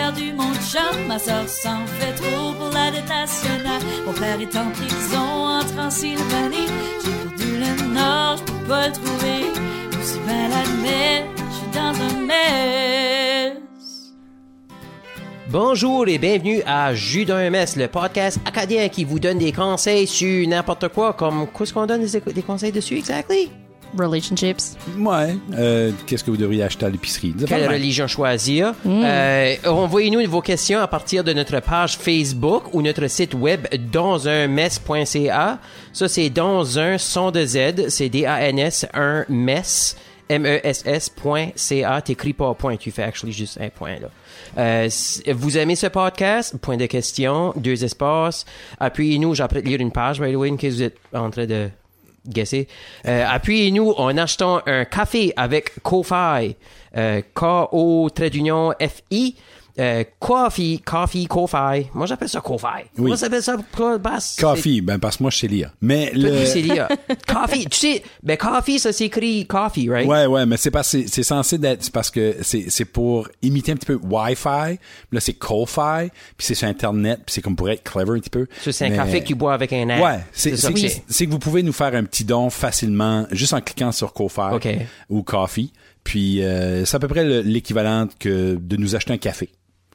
perdu mon chum, ma soeur s'en fait trop pour la dette nationale. Mon père est en prison en Transylvanie. J'ai perdu le nord, je peux pas le trouver. Aussi bien l'admettre, je suis dans un mess. Bonjour et bienvenue à Jus d'un mess, le podcast acadien qui vous donne des conseils sur n'importe quoi, comme qu'est-ce qu'on donne des, des conseils dessus exactly? Relationships? Ouais. Euh, Qu'est-ce que vous devriez acheter à l'épicerie? Quelle religion choisir? Euh, Envoyez-nous vos questions à partir de notre page Facebook ou notre site web dansunmess.ca. Ça, c'est dans un son de Z, c'est D-A-N-S, un mess. M-E-S-S.ca, t'écris pas point, tu fais actually juste un point là. Euh, vous aimez ce podcast? Point de question, deux espaces. Appuyez-nous, j'ai appris de lire une page, by the way, que vous êtes en train de guesser. Euh, appuyez-nous en achetant un café avec Ko-Fi. Euh, K-O trait d'union F-I. Euh, coffee, coffee, Ko-Fi. Moi, j'appelle ça Ko-Fi. Oui. Moi, j'appelle ça quoi, Bass? Coffee, ben parce que moi je sais lire. Mais le sais lire. coffee, tu sais, ben coffee, ça s'écrit coffee, right? Ouais, ouais, mais c'est pas c'est c'est censé d'être c'est parce que c'est pour imiter un petit peu Wi-Fi. Là, c'est Ko-Fi, puis c'est sur internet, puis c'est comme pour être clever un petit peu. C'est un Mais- café que tu bois avec un air. Ouais, c'est c'est que vous pouvez nous faire un petit don facilement juste en cliquant sur Ko-Fi OK. ou Coffee. Puis euh, c'est à peu près le- l'équivalent que de nous acheter un café.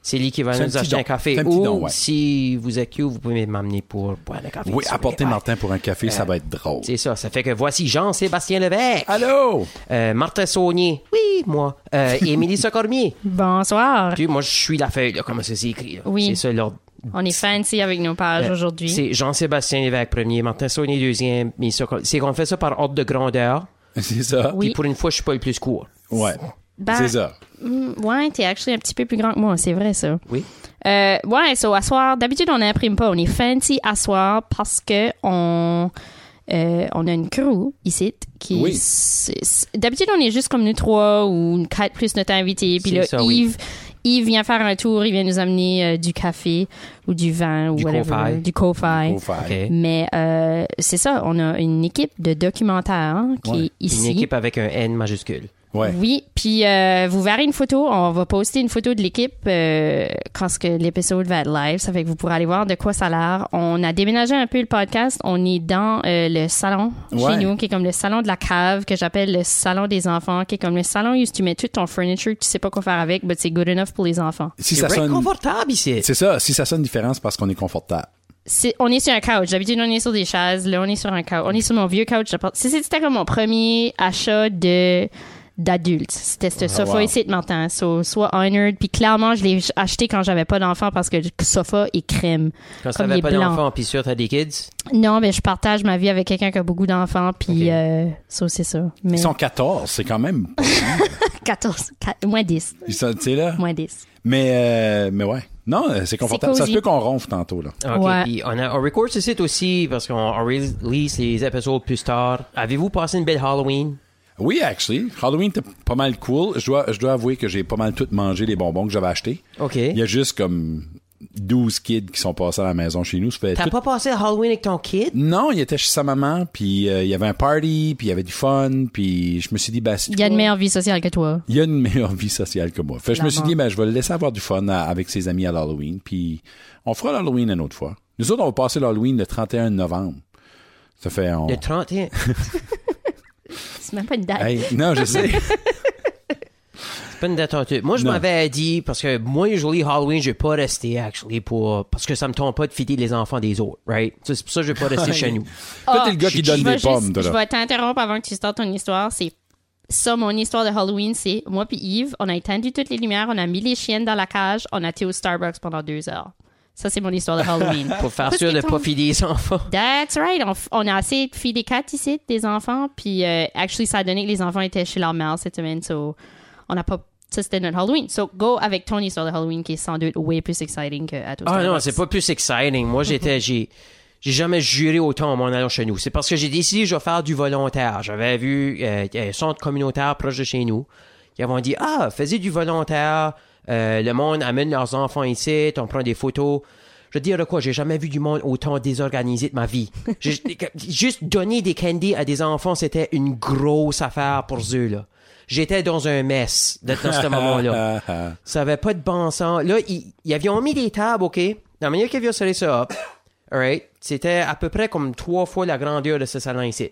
C'est l'équivalent C'est un de nous petit acheter un café. Un Ou, don, ouais. si vous êtes cute, vous pouvez m'amener pour boire le café. Oui, apporter Martin pour un café, ça va être drôle. C'est ça. Ça fait que voici Jean-Sébastien Levesque. Allô? Euh, Martin Saunier. Oui, moi. Euh, Émilie Socormier. Bonsoir. Puis moi, je suis la feuille, là, comment ça s'écrit. là? Oui. C'est ça l'ordre. On est fancy avec nos pages Euh, aujourd'hui. C'est Jean-Sébastien Lévesque premier, Martin Saunier deuxième. C'est qu'on fait ça par ordre de grandeur. C'est ça? Oui. Puis pour une fois, je suis pas le plus court. Ouais. Ben, c'est ça. Mm, Ouais, t'es actually un petit peu plus grand que moi, c'est vrai ça. Oui. Euh, ouais, so à soir, d'habitude on n'imprime pas, on est fancy à soir parce que on euh, on a une crew ici qui Oui. d'habitude on est juste comme nous trois ou quatre plus notre invité puis là ça, oui. Yves vient faire un tour, il vient nous amener euh, du café ou du vin ou Du whatever, du Ko-Fi. Ko-Fi. OK. Mais euh, c'est ça, on a une équipe de documentaires qui Ouais. est ici. Une équipe avec un N majuscule. Ouais. Oui, puis euh, vous verrez une photo. On va poster une photo de l'équipe euh, quand ce que l'épisode va être live. Ça fait que vous pourrez aller voir de quoi ça a l'air. On a déménagé un peu le podcast. On est dans euh, le salon Ouais. chez nous, qui est comme le salon de la cave, que j'appelle le salon des enfants, qui est comme le salon où tu mets tout ton furniture, tu sais pas quoi faire avec, mais c'est good enough pour les enfants. Si C'est ça bien sonne, confortable ici. c'est ça. Si ça sonne différent, c'est parce qu'on est confortable. On est sur un couch. D'habitude, on est sur des chaises. Là, on est sur un couch. On est sur mon vieux couch. C'était comme mon premier achat de d'adulte. C'était ce sofa wow. ici. So, soit honored. Puis clairement, je l'ai acheté quand j'avais pas d'enfant parce que le sofa est crème. Quand tu Comme n'avais pas d'enfant, puis sûr, t'as des kids? Non, mais je partage ma vie avec quelqu'un qui a beaucoup d'enfants. Puis euh, ça, c'est ça. Mais Ils sont 14, c'est quand même. 14, quat- moins 10. Ils sont, tu sais, là? Moins 10. Mais, euh, mais ouais. Non, euh, c'est confortable. Ça se peut qu'on ronfle tantôt, là. OK. Ouais. Puis on, a, on record ce site aussi parce qu'on on release les épisodes plus tard. Avez-vous passé une belle Halloween? Oui, actually. Halloween était pas mal cool. Je dois, je dois avouer que j'ai pas mal tout mangé les bonbons que j'avais achetés. OK. Il y a juste comme 12 kids qui sont passés à la maison chez nous. Ça fait T'as tout- pas passé Halloween avec ton kid? Non, il était chez sa maman, puis euh, il y avait un party, puis il y avait du fun, puis je me suis dit, bah, si Il y a une meilleure vie sociale que toi. il y a une meilleure vie sociale que moi. Fait que je me suis dit, ben, je vais le laisser avoir du fun à- avec ses amis à l'Halloween, puis on fera l'Halloween une autre fois. Nous autres, on va passer l'Halloween le 31 novembre. Ça fait... On... Le 31. C'est même pas une date. Hey, non, je sais. C'est pas une date en tout. Moi, je m'avais dit, parce que moi, usually, Halloween, je vais pas rester, actually, pour, parce que ça me tombe pas de fider les enfants des autres, right? C'est pour ça que je vais pas rester chez nous. Toi, t'es le gars je- qui donne je des vais pommes, Je vais t'interrompre avant que tu startes ton histoire. C'est ça, mon histoire de Halloween, c'est moi puis Yves, on a éteint toutes les lumières, on a mis les chiennes dans la cage, on a été au Starbucks pendant deux heures. Ça, c'est mon histoire de Halloween. Pour faire Parce sûr de ton- pas fider les enfants. That's right. On, a assez de filles des quatre ici, des enfants. Puis, euh, actually, ça a donné que les enfants étaient chez leur mère cette semaine. So, on n'a pas. Ça, c'était notre Halloween. So, go avec ton histoire de Halloween qui est sans doute way plus exciting que à tout Ah non, c'est pas plus exciting. Moi, j'étais, j'ai, j'ai jamais juré autant en m'en allant chez nous. C'est parce que j'ai décidé que je vais faire du volontaire. J'avais vu euh, un centre communautaire proche de chez nous. Ils m'ont dit, ah, faisais du volontaire. Euh, le monde amène leurs enfants ici. On prend des photos. Je veux dire quoi, j'ai jamais vu du monde autant désorganisé de ma vie. Juste donner des candies à des enfants, c'était une grosse affaire pour eux, là. j'étais dans un mess de- dans ce moment-là. Ça avait pas de bon sens. Là, ils, ils avaient mis des tables, OK? La manière qu'ils avaient serré ça up, alright, c'était à peu près comme trois fois la grandeur de ce salon ici.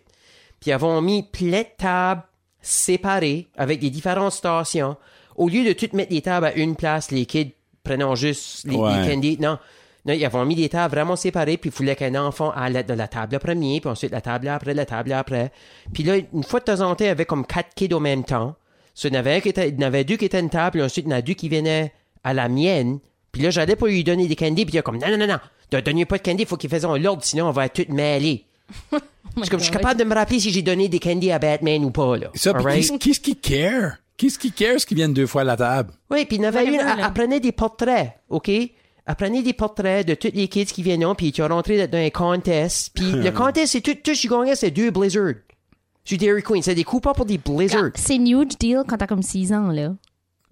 Puis ils avaient mis plein de tables séparées avec des différentes stations. Au lieu de tout mettre les tables à une place, les kids prenant juste les, Ouais. les candies. Non. Non, ils avaient mis des tables vraiment séparées, puis il fallait qu'un enfant aille de la table premier, puis ensuite la table après, la table après. Puis là, une fois de temps en temps, il y avait comme quatre kids au même temps. So, il y en avait, un qui était, il y en avait deux qui étaient à une table, puis ensuite, il y en a deux qui venaient à la mienne. Puis là, j'allais pour lui donner des candies, puis il a comme, non, non, non, non, ne donnez pas de candies, il faut qu'ils fassent l'ordre, sinon on va être tous mêlés. Parce que je suis capable de me rappeler si j'ai donné des candies à Batman ou pas, là. Ça, qu'est-ce qui care? Qu'est-ce qui care ce qui viennent deux fois à la table? Oui, puis il y en avait Whatever, une, là. elle prenait des portraits, OK? Elle prenait des portraits de tous les kids qui viennent, puis tu as rentré dans un contest. Puis le contest, c'est tout, tout ce que gagnais, c'est deux Blizzards. Sur Dairy Queen, c'est des coupons pour des Blizzards. C'est une huge deal quand t'as comme 6 ans, là.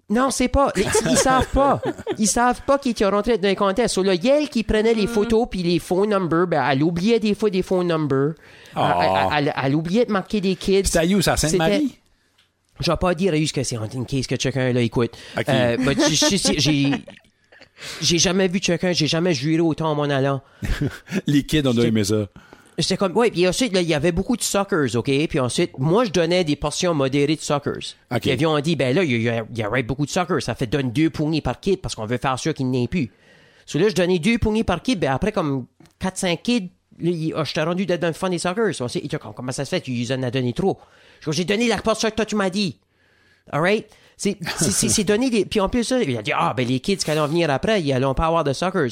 Non, c'est pas. Ils, ils savent pas. Ils savent pas qui t'a rentré dans un contest. So, là, Yel qui prenait les photos puis les phone numbers, ben, elle oubliait des fois des phone numbers. Oh. Elle, elle- elle- elle oubliait de marquer des kids. C'était où, ça, à Sainte-Marie? Je vais pas dire que c'est une case que chacun là écoute. Euh, but j'ai j'ai jamais vu chacun, j'ai jamais juré autant en m'en allant. Les kids, on doit aimer ça. C'était comme ouais, puis ensuite là, il y avait beaucoup de suckers, OK? Puis ensuite moi je donnais des portions modérées de suckers. Ok. Puis ont dit ben là il y, a- il y aurait beaucoup de suckers, ça fait donne deux poignées par kid parce qu'on veut faire sûr qu'il n'y ait plus. So là je donnais deux poignées par kid, ben après comme 4 5 kids Là, ah, je t'ai rendu d'être dans le des suckers. On dit, comment ça se fait? Tu en as donné trop. J'ai donné la portion que toi, tu m'as dit. Alright? C'est, c'est, donné des, puis en plus, ça, il a dit, ah, ben, les kids qui allont venir après, ils allont pas avoir de suckers.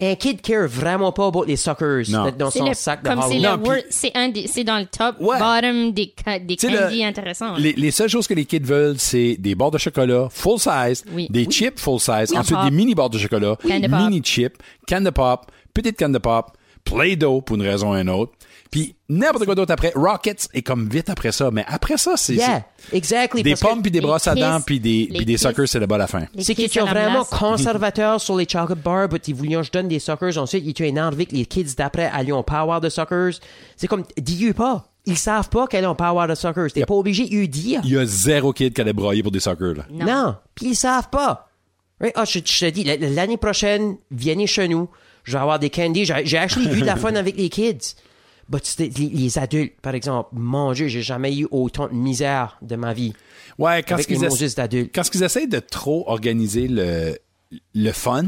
Un kid care vraiment pas about les suckers Non. dans C'est son le- sac de comme c'est le Non, c'est un des- c'est dans le top Ouais. bottom des, des candies le- intéressants. Les, les seules choses que les kids veulent, c'est des barres de chocolat full size, Oui. des Oui. chips full size, Oui. ensuite Pop. des mini barres de chocolat, mini chips, canne de pop, petite canne de pop, Play-Doh pour une raison ou une autre, puis n'importe quoi d'autre après. Rockets est comme vite après ça, mais après ça, c'est Yeah, exactly. des pommes puis des brosses à dents puis des, puis des Kiss- suckers, c'est le bas à la fin. C'est qu'ils la vraiment conservateurs sur les chocolate bars, but ils voulaient que je donne des suckers. Ensuite, ils étaient énervés que les kids d'après allaient pas avoir de suckers. C'est comme, dis-eux pas. Ils savent pas qu'elles ont pas avoir de suckers. T'es Yep. pas obligé de lui dire. Il y a zéro kid qui allait broyer pour des suckers, là. Non. Non. Puis ils savent pas. Right? Ah, je, je te dis, l'année prochaine, venez chez nous. Je vais avoir des candies. J'ai j'ai actually eu de la fun avec les kids. But les, les adultes, par exemple, mon Dieu, j'ai jamais eu autant de misère de ma vie. Ouais, quand Avec les essa- d'adultes. quand qu'ils essayent de trop organiser le, le fun,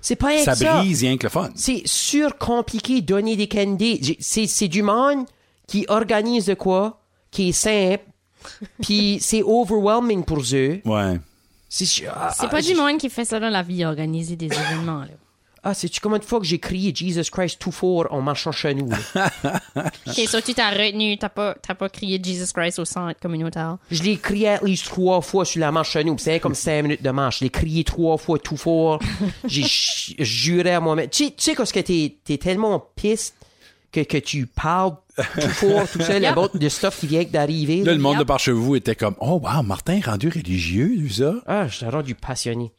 C'est pas ça brise rien que le fun. C'est surcompliqué donner des candies. C'est, c'est du monde qui organise de quoi, qui est simple, puis c'est overwhelming pour eux. Ouais. C'est, ah, C'est ah, pas j'ai- du monde qui fait ça dans la vie, organiser des événements. Là. Ah, sais-tu combien de fois que j'ai crié Jesus Christ tout fort en marchant chez nous? Ok, so tu t'as retenu, t'as pas, t'as pas crié Jesus Christ au centre communautaire. Je l'ai crié at least trois fois sur la marche chez nous. C'est comme cinq minutes de marche. Je l'ai crié trois fois tout fort. J'ai juré à moi-même. Tu sais, tu sais parce que t'es, t'es tellement piste que, que tu parles tout fort, tout seul, Yep. de stuff qui vient d'arriver. Là, le monde Yep. de par chez vous était comme, oh wow, Martin est rendu religieux, lui, ça? Ah, je t'ai rendu passionné.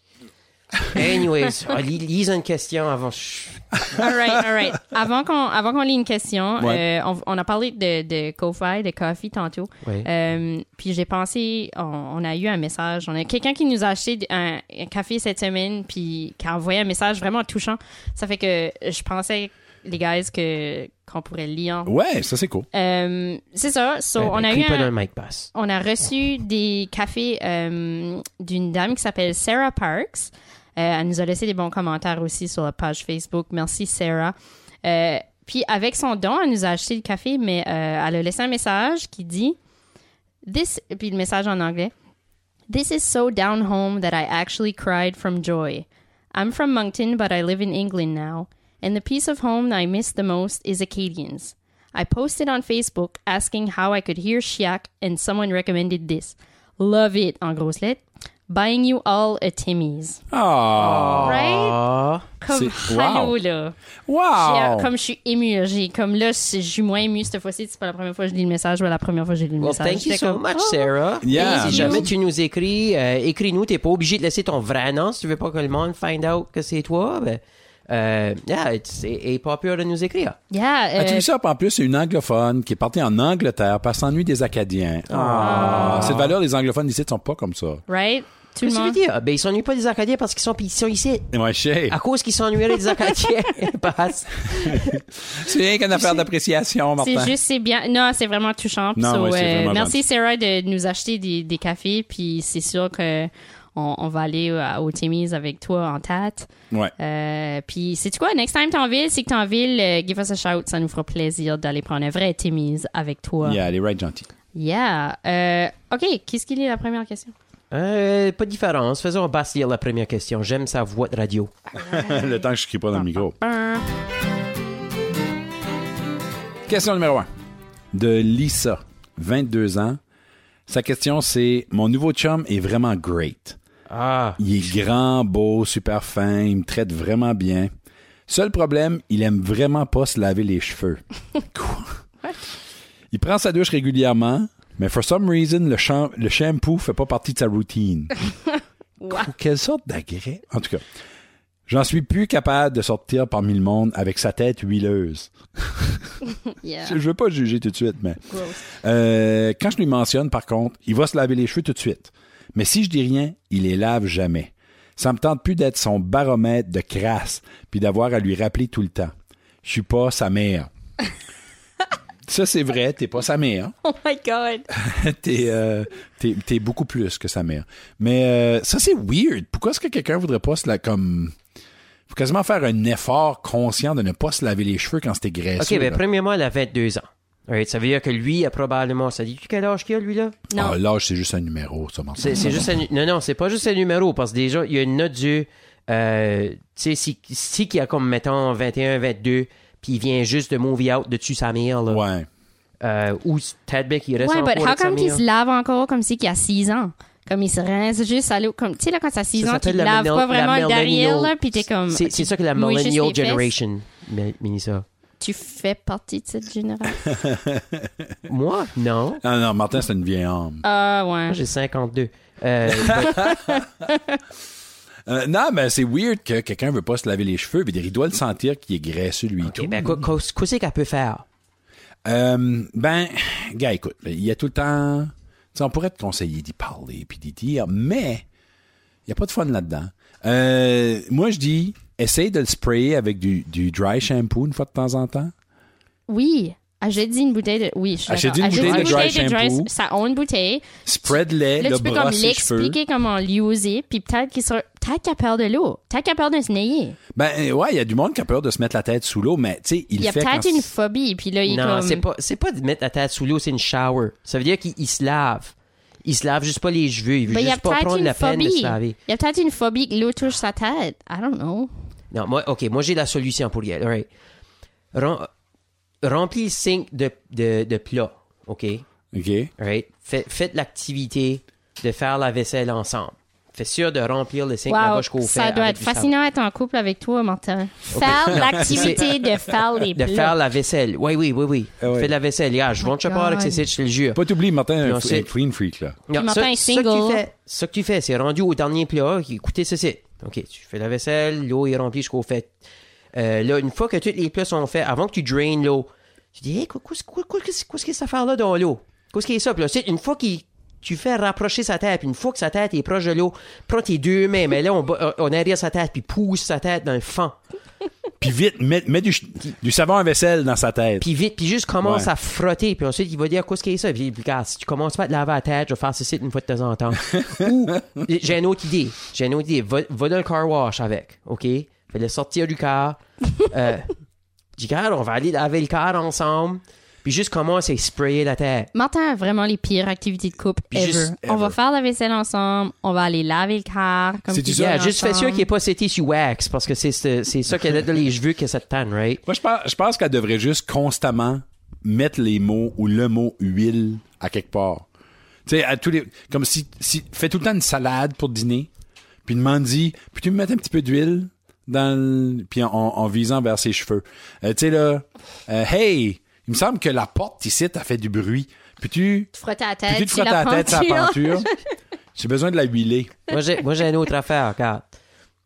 Anyways, ah, lis, lis une question avant. All right, all right. Avant qu'on, avant qu'on lit une question, Ouais. euh, on, on a parlé de, de Ko-Fi, de Coffee tantôt. Ouais. Euh, puis j'ai pensé, on, on a eu un message. On a quelqu'un qui nous a acheté un, un café cette semaine, puis qui a envoyé un message vraiment touchant. Ça fait que je pensais, les guys, que qu'on pourrait lire. Ouais, ça c'est cool. Euh, c'est ça. So, Ben, on a eu un- mic on a reçu des cafés euh, d'une dame qui s'appelle Sarah Parks. Euh, elle nous a laissé des bons commentaires aussi sur la page Facebook. Merci, Sarah. Euh, puis avec son don, elle nous a acheté le café, mais euh, elle a laissé un message qui dit This, puis le message en anglais. This is so down home that I actually cried from joy. I'm from Moncton, but I live in England now, and the piece of home I miss the most is Acadians. I posted on Facebook asking how I could hear Chiac, and someone recommended this. Love it, en grosses lettres. Buying you all a Timmy's. Oh, Right? Ah, Comme, wow. là. wow! Chiac, Comme je suis émue, j'ai- comme là, je suis moins émue cette fois-ci. C'est pas la première fois que je lis le message, mais la première fois que j'ai lu le Well, message. thank you so comme, much, oh. Sarah. Yeah. Si jamais tu nous écris, euh, écris-nous. T'es pas obligé de laisser ton vrai nom si tu veux pas que le monde find out que c'est toi. Ben, Euh, yeah, it's- et, pas peur de nous écrire. Yeah. Euh, ça? En plus, c'est une anglophone qui est partie en Angleterre parce qu'elle s'ennuie des Acadiens. Ah. Cette valeur des anglophones ici ne sont pas comme ça. right? Qu'est-ce que dire? Ben, ils s'ennuient pas des Acadiens parce qu'ils sont, ils sont ici. Ouais, chez. À cause qu'ils s'ennuieraient des Acadiens. Passe. C'est rien qu'une affaire d'appréciation, Martin. C'est juste, c'est bien. Non, c'est vraiment touchant. Non, So, ouais, c'est euh, vraiment merci. Sarah de nous acheter des, des cafés, puis c'est sûr que on, on va aller euh, au Timmy's avec toi en tête. Ouais. Euh, puis c'est quoi, next time t'es en ville, c'est que t'es en ville, euh, give us a shout, ça nous fera plaisir d'aller prendre un vrai Timmy's avec toi. Yeah, elle est right gentille. Yeah. Euh, ok, qu'est-ce qu'il est la première question? Euh, pas de différence. Faisons Bastille la première question. J'aime sa voix de radio. le temps que je crie pas dans le micro. Question numéro 1. De Lisa, 22 ans. Sa question, c'est Mon nouveau chum est vraiment great. Ah. Il est grand, beau, super fin, il me traite vraiment bien. Seul problème, il aime vraiment pas se laver les cheveux. Quoi? Il prend sa douche régulièrement, mais for some reason, le, cham- le shampoo fait pas partie de sa routine. Quoi? Quelle sorte d'agrès? En tout cas, j'en suis plus capable de sortir parmi le monde avec sa tête huileuse. Yeah. Je veux pas juger tout de suite, mais... Euh, quand je lui mentionne, par contre, il va se laver les cheveux tout de suite. Mais si je dis rien, il les lave jamais. Ça me tente plus d'être son baromètre de crasse, puis d'avoir à lui rappeler tout le temps. Je suis pas sa mère. Ça, c'est vrai, t'es pas sa mère. Oh my god. t'es, euh, t'es, t'es beaucoup plus que sa mère. Mais euh, ça, c'est weird. Pourquoi est-ce que quelqu'un voudrait pas se la comme... Faut quasiment faire un effort conscient de ne pas se laver les cheveux quand c'était graisseux. OK, ben, là? premièrement, elle a 22 ans. Ça veut dire que lui a probablement. Ça dit quel âge qu'il a, lui, là? Non. Ah, l'âge, c'est juste un numéro, ça m'en C'est, c'est juste un, non, non, c'est pas juste un numéro, parce que déjà, il y a une note du, euh, tu sais, si, si qui a comme, mettons, 21, 22, puis il vient juste de movie out dessus sa mère, là. Ouais. Euh, ou Tadbeck, il reste Ouais, encore but how avec sa come qu'il se lave encore comme si qu'il a 6 ans? Comme il se rince juste à l'eau. Comme, tu sais, là, quand t'as 6 Ça ans, tu laves pas vraiment la le derrière, là, pis t'es comme. C'est, c'est ça que la millennial generation, Mi- Minissa. Tu fais partie de cette génération? Moi? Non. Ah non, Martin, c'est une vieille âme. Ah, ouais. Moi, j'ai 52. Euh, Euh, non, mais c'est weird que quelqu'un veut pas se laver les cheveux, mais il doit le sentir qu'il est graisseux, lui. OK, tout. ben, qu'est-ce qu'elle peut faire? Euh, ben, gars, écoute, il y a tout le temps... on pourrait te conseiller d'y parler puis d'y dire, mais il n'y a pas de fun là-dedans. Euh, moi, je dis, essaye de le sprayer avec du, du dry shampoo une fois de temps en temps. Oui. Achète-y une bouteille de. Oui, je suis Achète-y d'accord. une bouteille de dry shampoo. Ça a une bouteille. Spread-les, Là, le tu peux comme l'expliquer comment l'user, puis peut-être qu'il sera. Peut-être qu'il a peur de l'eau. Peut-être qu'il a peur de se nailler. Ben, euh, ouais, il y a du monde qui a peur de se mettre la tête sous l'eau, mais tu sais, il, Il y a fait peut-être quand une phobie, puis là, il est Non, comme. c'est pas, c'est pas de mettre la tête sous l'eau, c'est une shower. Ça veut dire qu'il il se lave. Il se lave juste pas les cheveux. Il veut Ben, il y a juste pas peut-être prendre une la peine de phobie. se laver. Il y a peut-être une phobie que l'eau touche sa tête. I don't know. Non, moi, OK, moi, j'ai la solution pour y aller. All right. Rem- remplis le sink de, de, de plats, OK? OK. Right? Fait- faites l'activité de faire la vaisselle ensemble. Fais sûr de remplir le sink là-bas Wow, jusqu'au ça doit être fascinant d'être en couple avec toi, Martin. Faire Non, l'activité de faire les De plats. faire la vaisselle. Oui, oui, oui, oui. Ah ouais. Fais de la vaisselle. Yeah, je Oh montre pas avec ces sites, je te le jure. Pas t'oublier, Martin, un, un clean freak, là. Non, Martin est ça, ça que single. tu fais, ça que tu fais, c'est rendu au dernier plat. Écoutez ceci. OK, tu fais la vaisselle, l'eau est remplie jusqu'au fait. Euh, là, une fois que tous les plats sont faits, avant que tu draines l'eau, tu dis, hey, quoi- qu'est-ce que cette affaire-là dans l'eau? Qu'est-ce qui est ça? Puis là, c'est une fois qu'il tu fais rapprocher sa tête, puis une fois que sa tête est proche de l'eau, prends tes deux mains, mais là, on, on arrière sa tête, puis pousse sa tête dans le fond. Puis vite, mets, mets du, du savon à vaisselle dans sa tête. Puis vite, puis juste commence Ouais. à frotter, puis ensuite il va dire qu'est-ce qu'il y a ça? Puis, puis, regarde, si tu commences pas à te laver la tête, je vais faire ceci une fois de temps en temps. Ou j'ai une autre idée. J'ai une autre idée. Va, va dans le car wash avec, ok? Fais-le sortir du car. Euh, dis regarde, on va aller laver le car ensemble. Puis juste commence à sprayer la tête. Martin a vraiment les pires activités de couple ever. juste On va faire la vaisselle ensemble, on va aller laver le car. Comme C'est-tu tu ça? dis Yeah, juste fais sûr qu'il n'est pas sété sur wax, parce que c'est c'est c'est ça qu'il y a dans les cheveux que ça te tanne, right? Moi, je pense, je pense qu'elle devrait juste constamment mettre les mots ou le mot huile à quelque part. Tu sais, à tous les, comme si, si, fais tout le temps une salade pour dîner, puis demande-y, peux-tu me mettre un petit peu d'huile? Dans le, puis en, en visant vers ses cheveux. Euh, tu sais, là, euh, hey, il me semble que la porte ici, t'as fait du bruit. Peux-tu, Tu frottes la peux-tu tête, te sur frotter la la tête la peinture. peinture? J'ai besoin de la huiler. Moi, j'ai moi, j'ai une autre affaire, regarde.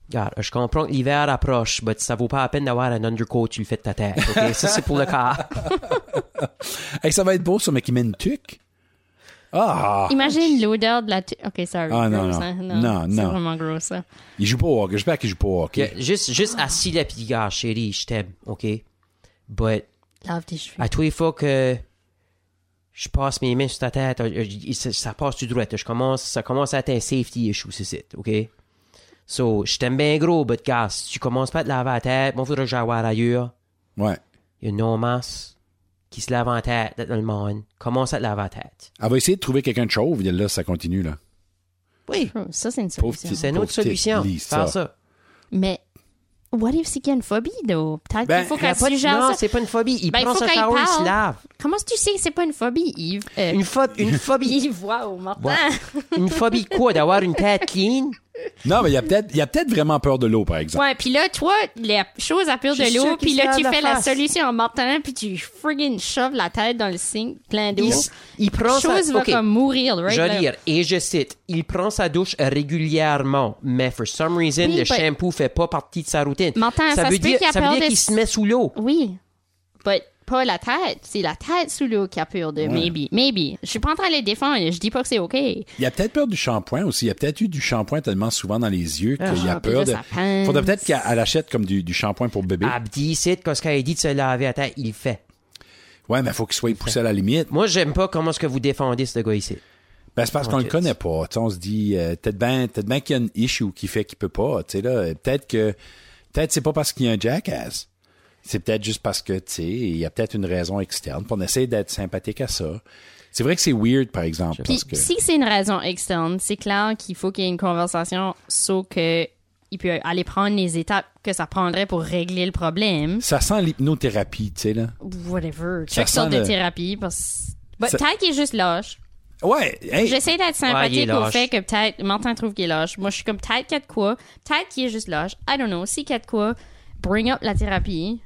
Regarde, je comprends que l'hiver approche, mais ça vaut pas la peine d'avoir un undercoat tu le fais de ta tête, ok? ça, c'est pour le cas. Hey, ça va être beau, ça, mais qui met une tuque. Ah! Imagine l'odeur de la. tu- Ok, sorry. Ah, non, gross, non. hein? Non, C'est non. vraiment gros, ça. Il joue pas au hockey. J'espère qu'il joue pas au hockey. Yeah, juste, juste assis là, pis regarde, chérie, je t'aime, ok? But, Lave tes cheveux. à tous les fois que je passe mes mains sur ta tête, euh, euh, ça, ça passe tout droit. Je commence, ça commence à être un safety issue, c'est ça, ok? So, je t'aime bien gros, but gars, si tu commences pas à te laver la tête, moi, faudrait que j'aille voir ailleurs. Ouais. Il y a une non masse qui se lave en tête dans le monde. Commence à te laver la tête. Elle va essayer de trouver quelqu'un de chauve. et Là, ça continue, là. Oui, ça, c'est une solution. c'est une autre solution. Faire ça. Mais, what if c'est qu'il y a une phobie, though? Peut-être Ben, qu'il faut Il qu'elle pas de- suggère non, ça. c'est pas une phobie. Il Ben, il prend qu'elle shower, il se parle. lave. Comment tu sais que c'est pas une phobie, Yves? Euh, Une, pho- une phobie. Yves, wow, Martin. Ouais. Une phobie quoi? D'avoir une tête clean? Non, mais il y a peut-être, il y a peut-être vraiment peur de l'eau, par exemple. Ouais, puis là, toi, la chose à suis de l'eau, puis là, tu la fais la solution en Martin, puis tu friggin' shoves la tête dans le sink plein d'eau. Il, il prend chose sa... va OK, comme mourir, right? je là. vais lire, et je cite, il prend sa douche régulièrement, mais for some reason, Oui, le but- shampoo fait pas partie de sa routine. Martin, ça veut dire, qu'il a ça veut peur dire de qu'il s- se met sous l'eau. Oui, but pas la tête. C'est la tête sous l'eau qui a peur de maybe. Maybe. Je suis pas en train de les défendre. Je dis pas que c'est OK. Il y a peut-être peur du shampoing aussi. Il y a peut-être eu du shampoing tellement souvent dans les yeux qu'il a Ah, peur de. Faudrait peut-être qu'elle achète comme du, du shampoing pour bébé. Abdi, c'est quand il dit de se laver la tête, il le fait. Ouais, mais il faut qu'il soit poussé à la limite. Moi, j'aime pas comment est-ce que vous défendez ce gars ici. Ben, c'est parce qu'on le connaît pas. Tu sais, on se dit, euh, peut-être bien peut ben qu'il y a une issue qui fait qu'il peut pas. Tu sais, là, peut-être que, peut-être c'est pas parce qu'il y a un jackass. C'est peut-être juste parce que, tu sais, il y a peut-être une raison externe. Puis on essaie d'être sympathique à ça. C'est vrai que c'est weird, par exemple, Puis que. si c'est une raison externe, c'est clair qu'il faut qu'il y ait une conversation sauf que il peut aller prendre les étapes que ça prendrait pour régler le problème. Ça sent l'hypnothérapie, tu sais, là. Whatever. Ça Chaque sorte de thérapie. Parce... But Ça- peut-être qu'il est juste lâche. Ouais, hey, J'essaie d'être sympathique au fait que peut-être Martin trouve qu'il est lâche. Moi, je suis comme peut-être qu'il y a de quoi. Peut-être qu'il est juste lâche. I don't know. Si qu'il y a de quoi, bring up la thérapie.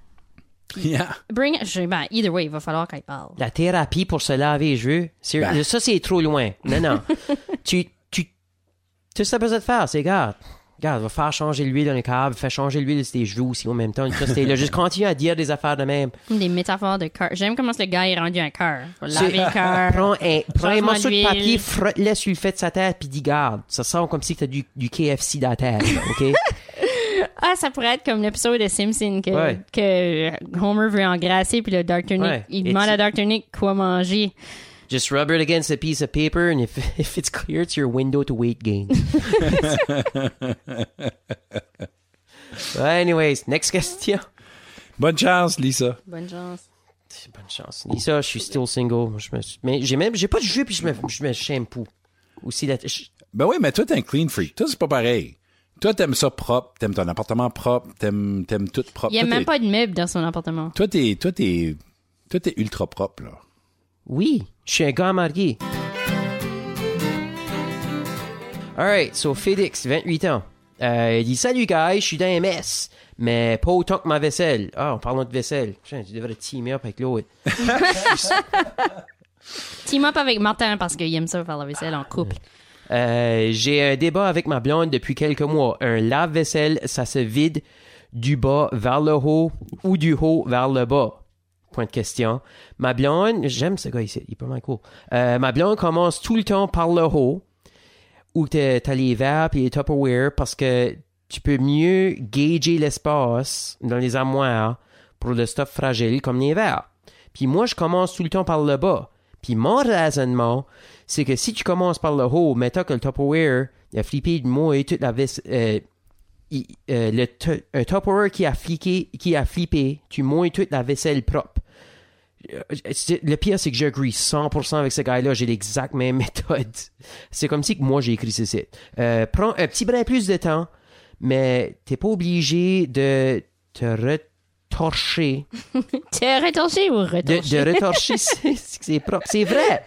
Yeah. Bring je, ben, either way, il va falloir qu'il parle. La thérapie pour se laver les c'est- Ben. ça, c'est trop loin. Non, non. tu, tu, tout ce que t'as besoin de faire, c'est, regarde, regarde, va faire changer l'huile dans les câbles, fais changer l'huile de tes cheveux aussi en même temps. Ça, c'était là, juste continue à dire des affaires de même. Des métaphores de cœur. J'aime comment le gars est rendu un cœur. Laver le cœur. Prends un, prends un Changement morceau de papier, frotte-le sur le fait de sa tête, puis dis, garde, ça sent comme si t'as du, du KFC dans la tête, OK? Ah, ça pourrait être comme l'épisode de Simpson que, Ouais. que Homer veut engrasser, puis le Dr. Nick, Ouais. il demande tu- à Dr. Nick quoi manger. Just rub it against a piece of paper, and if, if it's clear, it's your window to weight gain. Anyways, next question. Bonne chance, Lisa. Bonne chance. Bonne chance. Lisa, je suis still single. Je me mais j'ai même, j'ai pas de jus puis je me, je me shampoo. Aussi, la- je- Ben oui, mais toi, t'es un clean freak. Toi, c'est pas pareil. Toi, t'aimes ça propre, t'aimes ton appartement propre, t'aimes, t'aimes tout propre. Il n'y a Toi, même pas de meubles dans son appartement. Toi, t'es, toi, t'es, toi, t'es ultra propre, là. oui, je suis un gars marié. Alright, so Félix, 28 ans. Euh, il dit Salut guys, je suis dans MS, mais pas autant que ma vaisselle. Ah, en parlant de vaisselle, Putain, tu devrais team up avec l'autre. Team up avec Martin parce qu'il aime ça faire la vaisselle en couple. Euh, j'ai un débat avec ma blonde depuis quelques mois. Un lave-vaisselle, ça se vide du bas vers le haut ou du haut vers le bas? Point de question. Ma blonde, j'aime ce gars ici, il est pas mal cool. Euh, ma blonde commence tout le temps par le haut, où t'as les verres et les Tupperware, parce que tu peux mieux gager l'espace dans les armoires pour le stuff fragile comme les verres. Puis moi, je commence tout le temps par le bas. Puis mon raisonnement, c'est que si tu commences par le haut, mettons que le Tupperware, a flippé de moi et toute la vaisselle, euh, il- euh, un Tupperware qui a fliqué, qui a flippé, tu mouilles toute la vaisselle propre. Euh, Le pire, c'est que j'agree 100% avec ce gars-là. J'ai l'exact même méthode. C'est comme si que moi, j'ai écrit ceci. Euh, prends un petit brin plus de temps, mais t'es pas obligé de te retorcher Tu es retorché ou de, retorché? de retorcher, c'est propre. C'est vrai.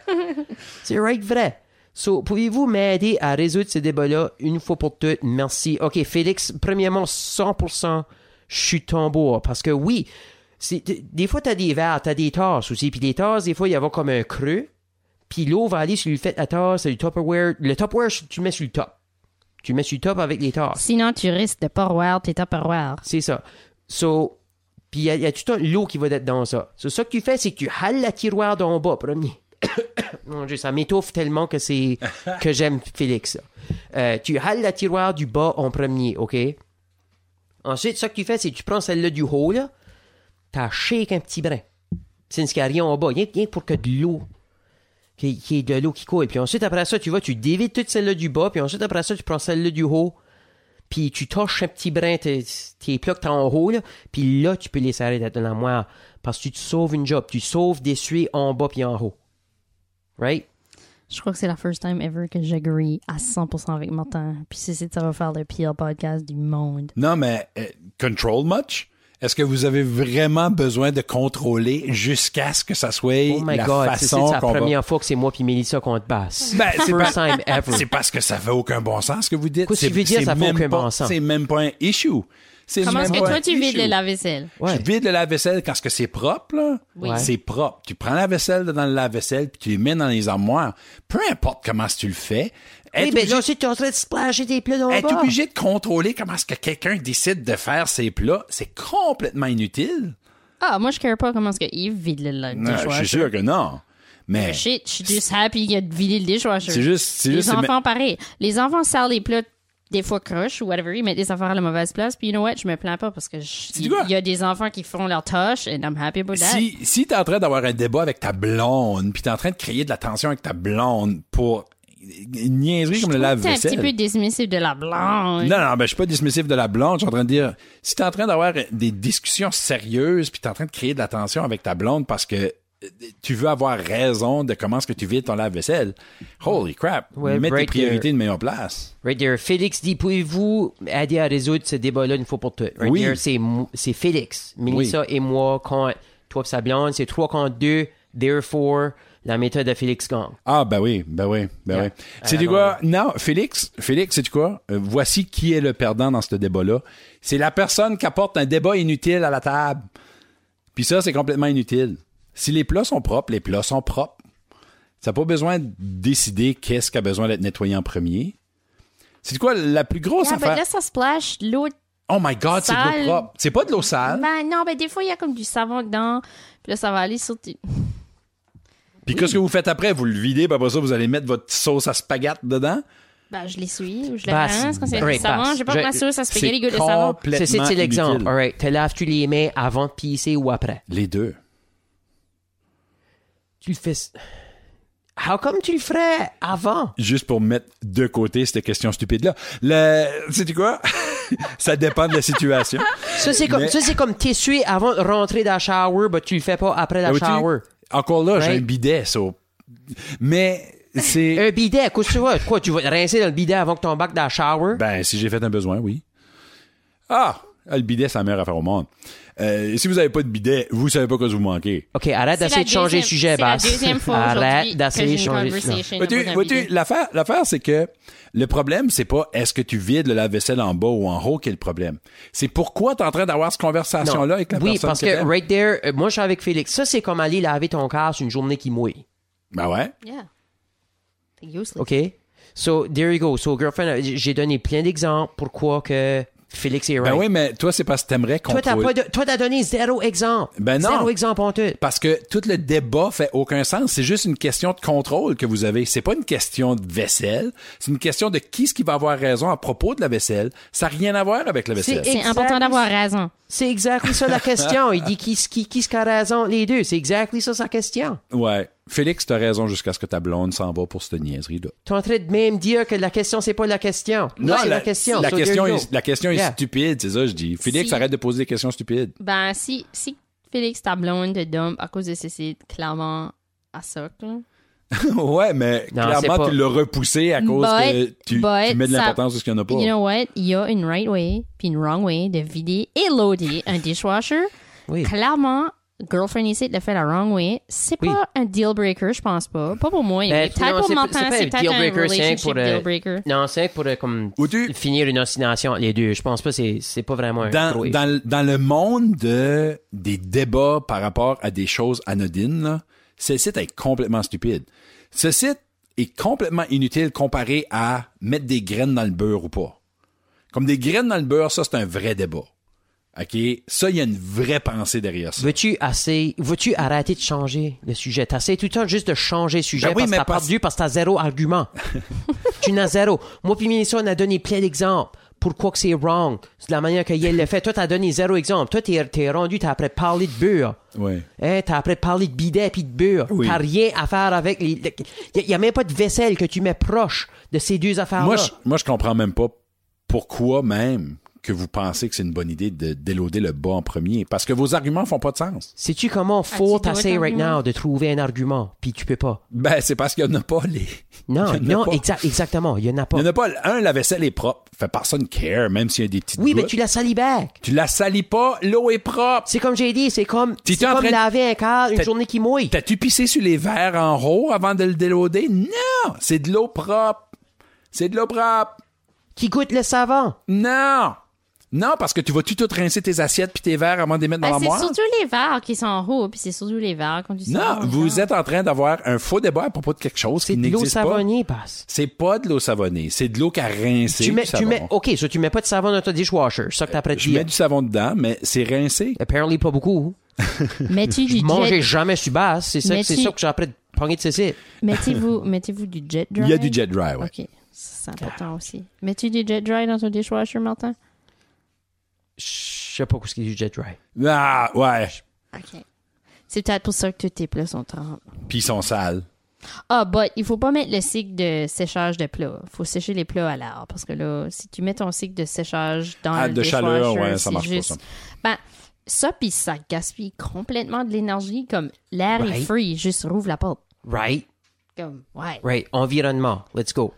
C'est right vrai. So, pouvez-vous m'aider à résoudre ce débat-là une fois pour toutes? Merci. OK, Félix, premièrement, 100%, je suis bois. Parce que oui, des fois, t'as des verres, t'as des tasses aussi. Puis les tasses, des fois, il y a comme un creux. Puis l'eau va aller sur le fait de la tasse, le Tupperware. Le Tupperware, tu le mets sur le top. Tu le mets sur le top avec les tasses. Sinon, tu risques de pas voir tes Tupperware. C'est ça. So, puis il y, a- tout un l'eau qui va être dans ça? So, ça que tu fais, c'est que tu hales la tiroir d'en bas, premier. Ça m'étouffe tellement que c'est que j'aime Félix. Euh, tu hales la tiroir du bas en premier, OK? Ensuite, ça que tu fais, c'est que tu prends celle-là du haut, là, t'as shake un petit brin. C'est ce qu'il n'y a rien en bas. Rien, rien pour que de l'eau, qu'il y ait de l'eau qui coule. Puis ensuite, après ça, tu vois, tu dévides toute celle-là du bas, puis ensuite, après ça, tu prends celle-là du haut, puis tu touches un petit brin, tes, tes plats que t'as en haut, là, puis là, tu peux les serrer dans la moire. Parce que tu te sauves une job. Tu sauves d'essuyer en bas puis en haut. Right? Je crois que c'est la first time ever que j'agree à 100% avec Martin. Puis c'est c'est- ça va faire le pire podcast du monde. Non, mais euh, control much? Est-ce que vous avez vraiment besoin de contrôler jusqu'à ce que ça soit Oh my la god, c'est c'est façon la va... première fois que c'est moi puis Mélissa qu'on te basse. Ben, c'est First pas- time ever. C'est parce que ça fait aucun bon sens ce que vous dites. Qu'est-ce que tu C'est- veux dire, ça fait aucun pas- bon sens? C'est même pas un issue. C'est Comment est-ce que toi, tu vides le lave-vaisselle? Ouais. Tu vides le lave-vaisselle quand ce que c'est propre, là. Oui. Ouais. C'est propre. Tu prends la vaisselle dans le lave-vaisselle puis tu les mets dans les armoires. Peu importe comment tu le fais. Oui, être ben obligé- là, si tu es en train de splasher tes plats dans le être obligé de contrôler comment est-ce que quelqu'un décide de faire ses plats, c'est complètement inutile. Ah, moi, je care pas comment est-ce que Yves vide le le Non, je suis sûr que non. Mais Shit, je suis juste happy qu'il a vidé le dishwasher. c'est juste, c'est Les juste, enfants, pareil. Les enfants serrent les plats des fois croches ou whatever, ils mettent des affaires à la mauvaise place. Puis, you know what, je me plains pas parce que je- il y a des enfants qui font leur tâche and I'm happy about that. si, si t'es en train d'avoir un débat avec ta blonde, puis t'es en train de créer de la tension avec ta blonde pour une niaiserie comme le T'es un petit lave-vaisselle. peu dismissif de la blanche. Non, non, ben, je suis pas dismissif de la blonde. Je suis en train de dire, si t'es en train d'avoir des discussions sérieuses, puis t'es en train de créer de la tension avec ta blonde parce que tu veux avoir raison de comment est-ce que tu vides ton lave-vaisselle, holy crap, Ouais, mets tes break priorités de meilleure place. Right there. Félix dit, pouvez-vous aider à résoudre ce débat-là une fois pour toutes? Right Oui. c'est, Félix. Mélissa et moi contre toi et sa blonde. C'est 3 contre 2. Therefore, la méthode de Félix gagne. Ah, ben oui, ben oui, ben Yeah. oui. C'est du quoi? Non, Félix, Félix, c'est du quoi? Euh, voici qui est le perdant dans ce débat-là. C'est la personne qui apporte un débat inutile à la table. Puis ça, c'est complètement inutile. Si les plats sont propres, les plats sont propres. Ça n'a pas besoin de décider qu'est-ce qui a besoin d'être nettoyé en premier. C'est quoi la plus grosse Yeah, affaire? là, ça splash l'eau. Oh my God, c'est de l'eau propre. C'est pas de l'eau sale. Ben non, ben des fois, il y a comme du savon dedans. Puis là, ça va aller sur tes... Puis qu'est-ce que vous faites après? Vous le videz, puis après ça, vous allez mettre votre sauce à spaghette dedans? Ben, je l'essuie ou je le Basse. rince quand c'est du savon. basse. J'ai pas Je- que ma sauce à spaghetti goût de savon. complètement C'est, l'exemple? All right. Te laves-tu les mains avant de pisser ou après? Les deux. Tu le fais. How come tu le ferais avant? juste pour mettre de côté cette question stupide-là. Le, sais-tu quoi? ça dépend de la situation. Ça, c'est comme, Mais- ça, c'est comme t'essuyer avant de rentrer dans le shower, mais tu le fais pas après la Ah shower. Encore là, j'ai un bidet, ça. Mais c'est... Un bidet, qu'est-ce que tu vois? Quoi, tu vas te rincer dans le bidet avant que ton bac dans le shower? Ben, si j'ai fait un besoin, oui. Ah! Le bidet, c'est la meilleure affaire au monde. Euh, si vous n'avez pas de bidet, vous savez pas quoi vous manquez. OK, arrête d'essayer de changer le deuxième- sujet, C'est la Bass. deuxième fois Arrête d'essayer de changer. bidet. l'affaire, l'affaire, c'est que le problème, c'est pas est-ce que tu vides le lave-vaisselle en bas ou en haut qui est le problème. C'est pourquoi tu es en train d'avoir cette conversation-là avec la oui, personne parce que right there, euh, moi je suis avec Félix. Ça, c'est comme aller laver ton corps sur une journée qui mouille. Ben ouais. Yeah. Useless. OK? So, there you go. So, girlfriend, j'ai donné plein d'exemples pourquoi que Félix est right. Ben oui, mais toi, c'est parce que t'aimerais toi, t'as contrôler. pas de- toi, t'as donné zéro exemple. Ben non. Zéro exemple en tout. Parce que tout le débat fait aucun sens. C'est juste une question de contrôle que vous avez. C'est pas une question de vaisselle. C'est une question de qui ce qui va avoir raison à propos de la vaisselle. Ça n'a rien à voir avec la vaisselle. C'est important d'avoir raison. C'est exactement ça la question. Il dit qui, qui, qui, qui a raison, les deux. C'est exactement ça sa question. Ouais. Félix, t'as raison jusqu'à ce que ta blonde s'en va pour cette niaiserie-là. Tu es en train de même dire que la question, c'est pas la question. Non, c'est la, question. La So, question, est, go. la question est Yeah. stupide, c'est ça, je dis. Félix, Si- arrête de poser des questions stupides. Ben, si, si Félix, ta blonde, te dump à cause de ceci, clairement, à ça, là. ouais, mais Non, clairement, pas- tu l'as repoussé à cause que But- tu, but tu mets de l'importance de ce qu'il n'y en a pas. You know what? Il y a une right way puis une wrong way de vider et loader un dishwasher. Oui. Clairement, girlfriend ici le fait la wrong way. C'est Oui. pas un deal breaker, je pense pas. Pas pour moi. Ben, Peut-être pour c'est pas- Martin, c'est un peut-être deal un relationship pour, euh, deal breaker. Non, c'est pour euh, comme Ou tu- finir une ostination les deux. Je pense pas que c'est c'est pas vraiment un dans, gros dans, le- dans le monde de, des débats par rapport à des choses anodines, là, ce site est complètement stupide. Ce site est complètement inutile comparé à mettre des graines dans le beurre ou pas. Comme des graines dans le beurre, ça, c'est un vrai débat. OK? Ça, il y a une vraie pensée derrière ça. Veux-tu assez, veux-tu arrêter de changer le sujet? T'essaies tout le temps juste de changer le sujet Ben oui, parce que mais t'as parce- perdu parce que t'as zéro argument. tu n'as zéro. Moi puis Mélissa, on a donné plein d'exemples. Pourquoi que c'est wrong? C'est de la manière que Yael le fait. Toi, t'as donné zéro exemple. Toi, t'es, t'es rendu, t'as après parlé de beurre. Ouais. Hein, t'as après parlé de bidet puis de beurre. Oui. T'as rien à faire avec les. Il y, a même pas de vaisselle que tu mets proche de ces deux affaires-là. Moi, je, moi, je comprends même pas pourquoi même que vous pensez que c'est une bonne idée de déloader le bas en premier? Parce que vos arguments font pas de sens. Sais-tu comment dois t'essayes être right now de trouver un argument puis tu peux pas? Ben, c'est parce qu'il y en a pas les. Non, non, exa- exactement. Il y en a pas. Il y en a pas. Un, la vaisselle est propre. Fait personne care, même s'il y a des petites Oui, mais tu la salis back. Tu la salis pas, l'eau est propre. C'est comme j'ai dit, c'est comme, c'est train de- laver un car une journée qui mouille. T'as-tu pissé sur les verres en haut avant de le déloader? Non! C'est de l'eau propre. C'est de l'eau propre. Qui goûte le savon. Non! Non, parce que tu vas-tu tout rincer tes assiettes puis tes verres avant de les mettre dans Ben, c'est l'armoire? surtout les verres qui sont en haut, puis c'est surtout les verres qu'on dit Non, vous êtes en train d'avoir un faux débat à propos de quelque chose C'est qui de l'eau n'existe pas. savonnée, passe. C'est pas de l'eau savonnée, c'est de l'eau qu'à rincer. Tu mets, tu mets, ok, ça, tu mets pas de savon dans ton dishwasher. C'est ça que après de Je mets du savon dedans, mais c'est rincé. Apparently pas beaucoup. Mets-tu du Mangez jet... jamais sur basse. C'est ça, c'est tu- ça que j'ai après de pogner de cécile. Mettez-vous mettez-vous du jet dry? Il y a du jet dry, ouais. OK. C'est important aussi. Mets-tu du jet dry dans ton dishwasher, Martin? Je sais pas ce qu'il y a du jet dry. Ah, ouais. OK. C'est peut-être pour ça que tous tes plats sont trempés. Puis ils sont sales. Ah, but il faut pas mettre le cycle de séchage de plats. faut sécher les plats à l'air. Parce que là, si tu mets ton cycle de séchage dans Ah, le de chaleur, ouais, ça marche pas, juste... ça. Ben, ça, puis ça gaspille complètement de l'énergie. Comme l'air est free, juste rouvre la porte. Right? Comme, ouais. Right. Environnement. Let's go.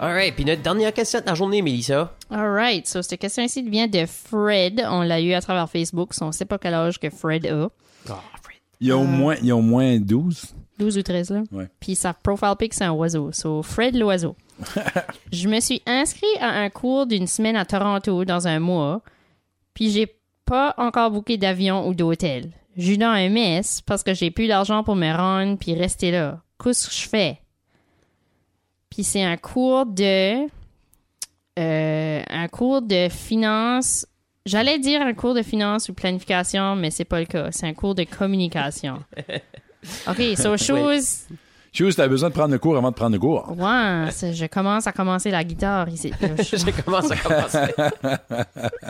Alright, puis notre dernière question de la journée, Mélissa. Alright, so cette question ici vient de Fred. On l'a eu à travers Facebook. so on sait pas quel âge que Fred a. Ah, Fred. Il y a au moins, il y a au moins 12. 12 ou 13 là. Ouais. Puis sa profile pic, c'est un oiseau. So, Fred l'oiseau. je me suis inscrit à un cours d'une semaine à Toronto dans un mois. Puis j'ai pas encore booké d'avion ou d'hôtel. Je suis dans un mess parce que j'ai plus d'argent pour me rendre puis rester là. Qu'est-ce que je fais? Puis c'est un cours de... euh, un cours de finance... J'allais dire un cours de finance ou planification, mais c'est pas le cas. C'est un cours de communication. OK, so chose... Chose, t'as besoin de prendre le cours avant de prendre le cours. Ouais, je commence à commencer la guitare ici. Je commence à commencer.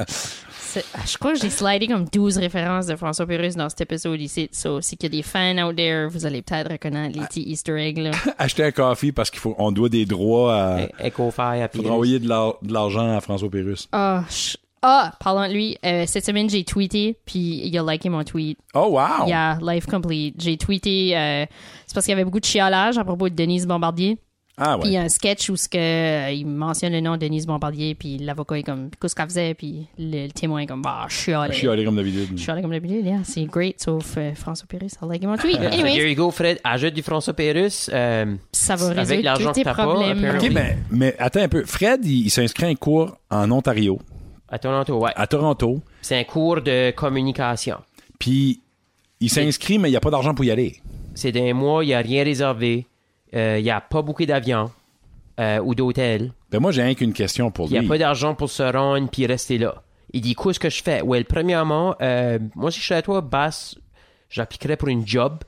c'est- je crois que j'ai slidé comme 12 références de François Pérus dans cet épisode ici. So, si qu'il y a des fans out there, vous allez peut-être reconnaître les petits Easter eggs. Là. Acheter un café parce qu'il faut, on doit des droits à. Ecofire, à Faudra envoyer de l'ar- de l'argent à François Pérus. Ah, je- ah, parlant de lui, euh, cette semaine j'ai tweeté, puis il a liké mon tweet. Oh, wow! Yeah, life complete. J'ai tweeté, euh, c'est parce qu'il y avait beaucoup de chiolage à propos de Denise Bombardier. Ah, Puis il y a un sketch où ce que, euh, il mentionne le nom de Denise Bombardier, puis l'avocat est comme, qu'est-ce qu'elle faisait, puis le, le témoin est comme, bah, je suis allé. Je suis allé comme d'habitude. Je suis allé comme d'habitude, yeah, c'est great, sauf euh, François Pérez, ça a liké mon tweet. There Anyways, you go, Fred. Ajoute du François Pérus. Euh, ça va avec résoudre l'argent tous tes que t'as pas, problèmes. OK, ben, mais attends un peu. Fred, il, il s'inscrit à un cours en Ontario, à Toronto, ouais. à Toronto, C'est un cours de communication. puis il s'inscrit, mais il n'y a pas d'argent pour y aller. C'est d'un mois, il n'y a rien réservé. Euh, Il n'y a pas beaucoup d'avions euh, ou d'hôtels. Ben, moi, j'ai rien qu'une question pour Il n'y lui. a pas d'argent pour se rendre puis rester là. Il dit, qu'est-ce que je fais? Well, premièrement, euh, moi, si je suis à toi, Bass, j'appliquerais pour une job.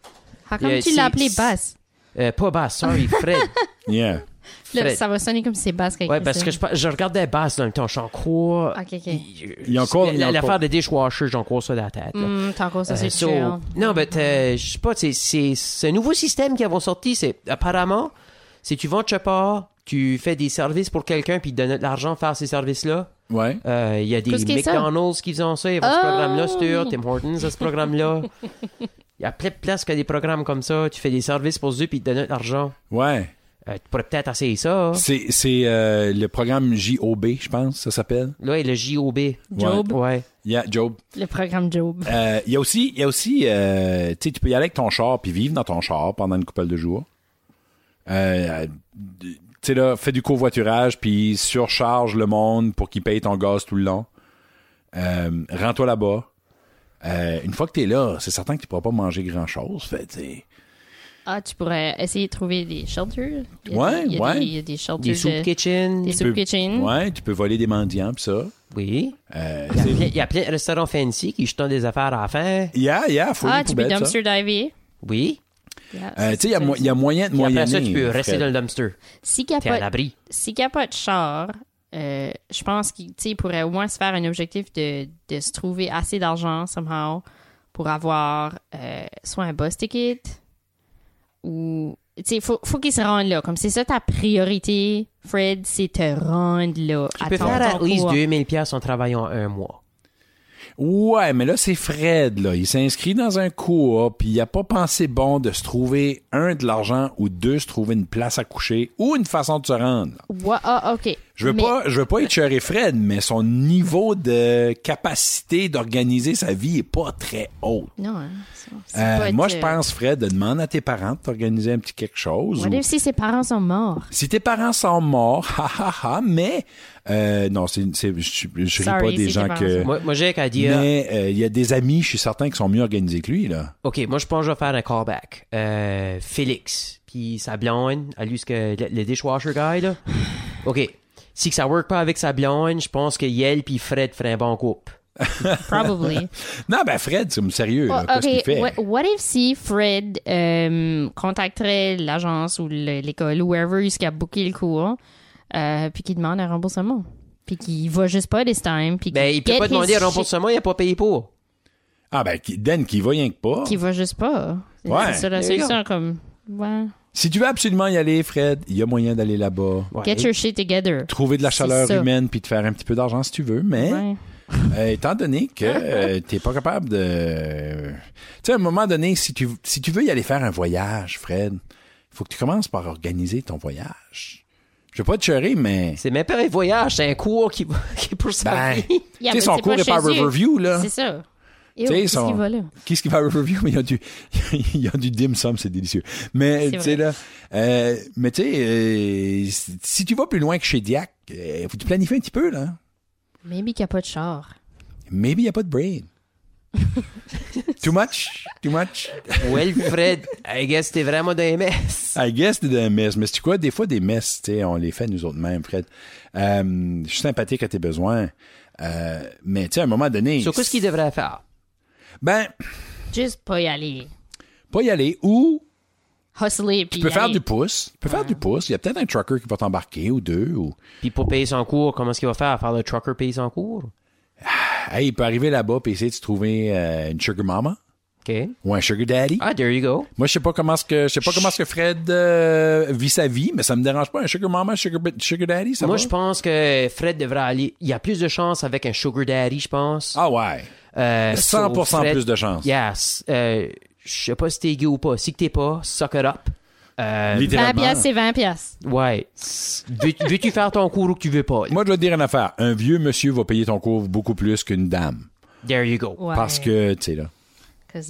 Come Euh, tu l'as appelé Bass? Euh, pas Bass, sorry, Fred. Yeah. Là, ça va sonner comme si c'est Bass qui a Ouais, parce que je, je regardais Bass dans le temps. Je suis en cours. Ok, ok. Il y a encore- L'affaire de dishwasher, encore ça dans la tête. là. Hmm, t'as encore ça, Euh, c'est so- chill. non, mais euh, je sais pas, c'est, un nouveau système qui avons sorti. C'est apparemment, si tu vends Chopper, tu fais des services pour quelqu'un puis il te donne de l'argent pour faire ces services-là. Ouais. Euh, Il y a des? McDonald's qui font ça. Il y a ce Oh! programme-là, Stuart, Tim Hortons a ce programme-là. Il y a plein de places qui a des programmes comme ça. Tu fais des services pour eux puis ils te donnent de l'argent. Ouais. Euh, tu pourrais peut-être essayer ça. C'est, c'est euh, le programme JOB, je pense, ça s'appelle. A le JOB. Job, Ouais. Yeah, Job. le programme Job. Euh, Il y a aussi, il y a aussi euh, tu peux y aller avec ton char puis vivre dans ton char pendant une couple de jours. Euh, tu sais, là, fais du covoiturage puis surcharge le monde pour qu'il paye ton gaz tout le long. Euh, Rends-toi là-bas. Euh, une fois que tu es là, c'est certain que tu pourras pas manger grand-chose. Fait, tu sais, Ah, tu pourrais essayer de trouver des shelters. Il y a Ouais, des- il y a ouais. Des, il y a des shelters. Des soup de- kitchen. Des soup kitchen. Ouais, tu peux voler des mendiants pis ça. Oui. Euh, Il y, plein, il y a plein de restaurants fancy qui jetent des affaires à la fin. yeah, yeah, faut Ah, tu peux dumpster diver. Oui. Yeah, Euh, tu sais, il y, a y moyen de Puis après moyenner. ça, tu peux rester dans le dumpster. Si n'y T'es à a, pas- l'abri. s'il y a pas de char, euh, je pense qu'il pourrait au moins se faire un objectif de, de se trouver assez d'argent, somehow, pour avoir euh, soit un bus ticket ou. Tu sais, faut, faut qu'il se rende là. Comme c'est ça ta priorité, Fred, c'est te rendre là. Tu peux faire à least 2000 pièces en travaillant un mois. Ouais, mais là, c'est Fred, là. Il s'inscrit dans un cours, puis il a pas pensé bon de se trouver, un, de l'argent, ou deux, se trouver une place à coucher, ou une façon de se rendre. Ouais, ah, OK. Je veux Mais- pas, je veux pas écœurer Fred, mais son niveau de capacité d'organiser sa vie est pas très haut. Non, hein, Euh, pas moi, être- je pense, Fred, de demander à tes parents de t'organiser un petit quelque chose. Ou- si ses parents sont morts? Si tes parents sont morts, ha ha ha, mais euh, non, c'est, je, je ris pas des si gens que. Moi, moi j'ai qu'à dire. Mais euh, il y a des amis, je suis certain, qui sont mieux organisés que lui là. OK, moi, je pense que je vais faire un callback. Euh, Félix, puis sa blonde, à lui, ce que le, le dishwasher guy, là? OK. Si que ça work pas avec sa blonde, je pense que Yel puis Fred feraient un bon couple. Probably. Non, ben Fred, c'est sérieux. Là, Oh, qu'est-ce qu'il fait? What, what if si Fred euh, contacterait l'agence ou le- l'école, whoever il a booké le cours, euh, puis qu'il demande un remboursement? Puis qu'il va juste pas this time, puis Ben, qu'il il peut pas demander un remboursement, il a pas payé pour. Ah ben qui- Dan qui va rien que pas. Qu'il va juste pas. Ouais. c'est ça la solution, comme... Ouais. Si tu veux absolument y aller, Fred, il y a moyen d'aller là-bas. Ouais. Get your shit together. Trouver de la chaleur humaine puis te faire un petit peu d'argent si tu veux, mais Ouais. euh, étant donné que euh, t'es pas capable de... Tu sais, à un moment donné, si tu, si tu veux y aller faire un voyage, Fred, il faut que tu commences par organiser ton voyage. Je veux pas te cheurer, mais... C'est même pas un voyage, c'est un cours qui, qui est pour sa Ben, vie. Yeah, tu sais, mais son cours est par. Riverview, là. C'est ça. Tu qu'est-ce son- qu'il va là? Qu'est-ce qu'il va à Riverview? Mais il y a du, il y a du dim sum, c'est délicieux. Mais, tu sais, là, euh, mais tu sais, euh, si- tu vas plus loin que chez Diac, euh, faut que tu planifies un petit peu, là? Maybe qu'il n'y a pas de char. Maybe il n'y a pas de brain. Too much? Too much? Well, Fred, I guess t'es vraiment dans les messes. I guess t'es d'un mess. Mais c'est quoi? Des fois, des messes, tu sais, on les fait nous autres mêmes, Fred. Euh, je suis sympathique à tes besoins. Euh, mais tu sais, à un moment donné. Sur quoi ce qu'il devrait faire? Ben, Juste pas y aller. pas y aller. Ou Hustler, puis tu peux y faire aller. du pouce. Tu peux faire du pouce. Il y a peut-être un trucker qui va t'embarquer ou deux. Ou... Puis pour payer son cours, comment est-ce qu'il va faire? Faire le trucker payer son cours? Hey, il peut arriver là-bas et essayer de se trouver euh, une sugar mama OK. ou un sugar daddy. Ah, there you go. Moi, je sais pas comment ce que je sais pas comment ce que Fred euh, vit sa vie, mais ça me dérange pas un sugar mama, sugar sugar daddy, ça Moi, je pense que Fred devrait aller. Il y a plus de chance avec un sugar daddy, je pense. Ah ouais. Euh, 100% so Fred- plus de chance. Yes. Euh, je sais pas si t'es gay ou pas. Si que t'es pas, suck it up. Euh, 20 Littéralement. Ah. piastres, c'est 20 piastres. ouais. Veux- Veux-tu faire ton cours ou que tu veux pas? Moi, je vais te dire une affaire. Un vieux monsieur va payer ton cours beaucoup plus qu'une dame. There you go. Ouais. Parce que, tu sais, là.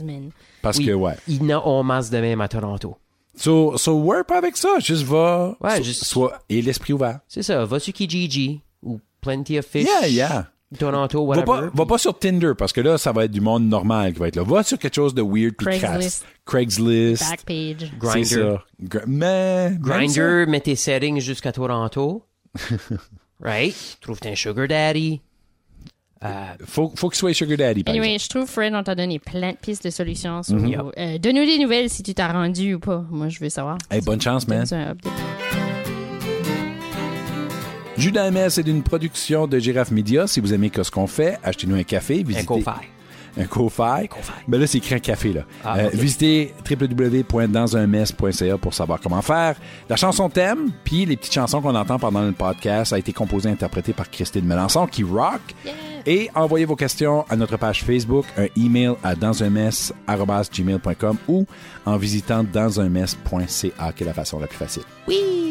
Men. Parce Oui. que, ouais. Il n'a en masse de même à Toronto. So, so work pas avec ça. Juste va. Ouais, so- juste- et l'esprit ouvert. C'est ça. Va sur Kijiji ou Plenty of Fish. Yeah, yeah. Toronto, Va whatever. pas, va pas sur Tinder parce que là, ça va être du monde normal qui va être là. Va sur quelque chose de weird puis crasse. Craigslist. Craigslist. Backpage. Ça. Gr- mais. même Grinder, mets tes settings jusqu'à Toronto. right? Trouve un sugar daddy. Euh, Faut, faut qu'il soit sugar daddy, par Anyway, exemple. je trouve, Fred, on t'a donné plein de pistes de solutions. Mm-hmm. euh, Donne-nous des nouvelles si tu t'as rendu ou pas. Moi, je veux savoir. Hey, bonne chance, man. Un update. Judas MS est une production de Giraffe Media. Si vous aimez ce qu'on fait, achetez-nous un café. un Visitez... Ko-Fi. Un Ko-Fi. Ben là, c'est écrit un café, là. Ah, Euh. Visitez www.dansunmess.ca pour savoir comment faire. La chanson thème, puis les petites chansons qu'on entend pendant le podcast, a été composée et interprétée par Christine Melançon, qui rock. Et envoyez vos questions à notre page Facebook, un email à dansunmess.gmail.com ou en visitant dansunmess.ca, qui est la façon la plus facile. Oui!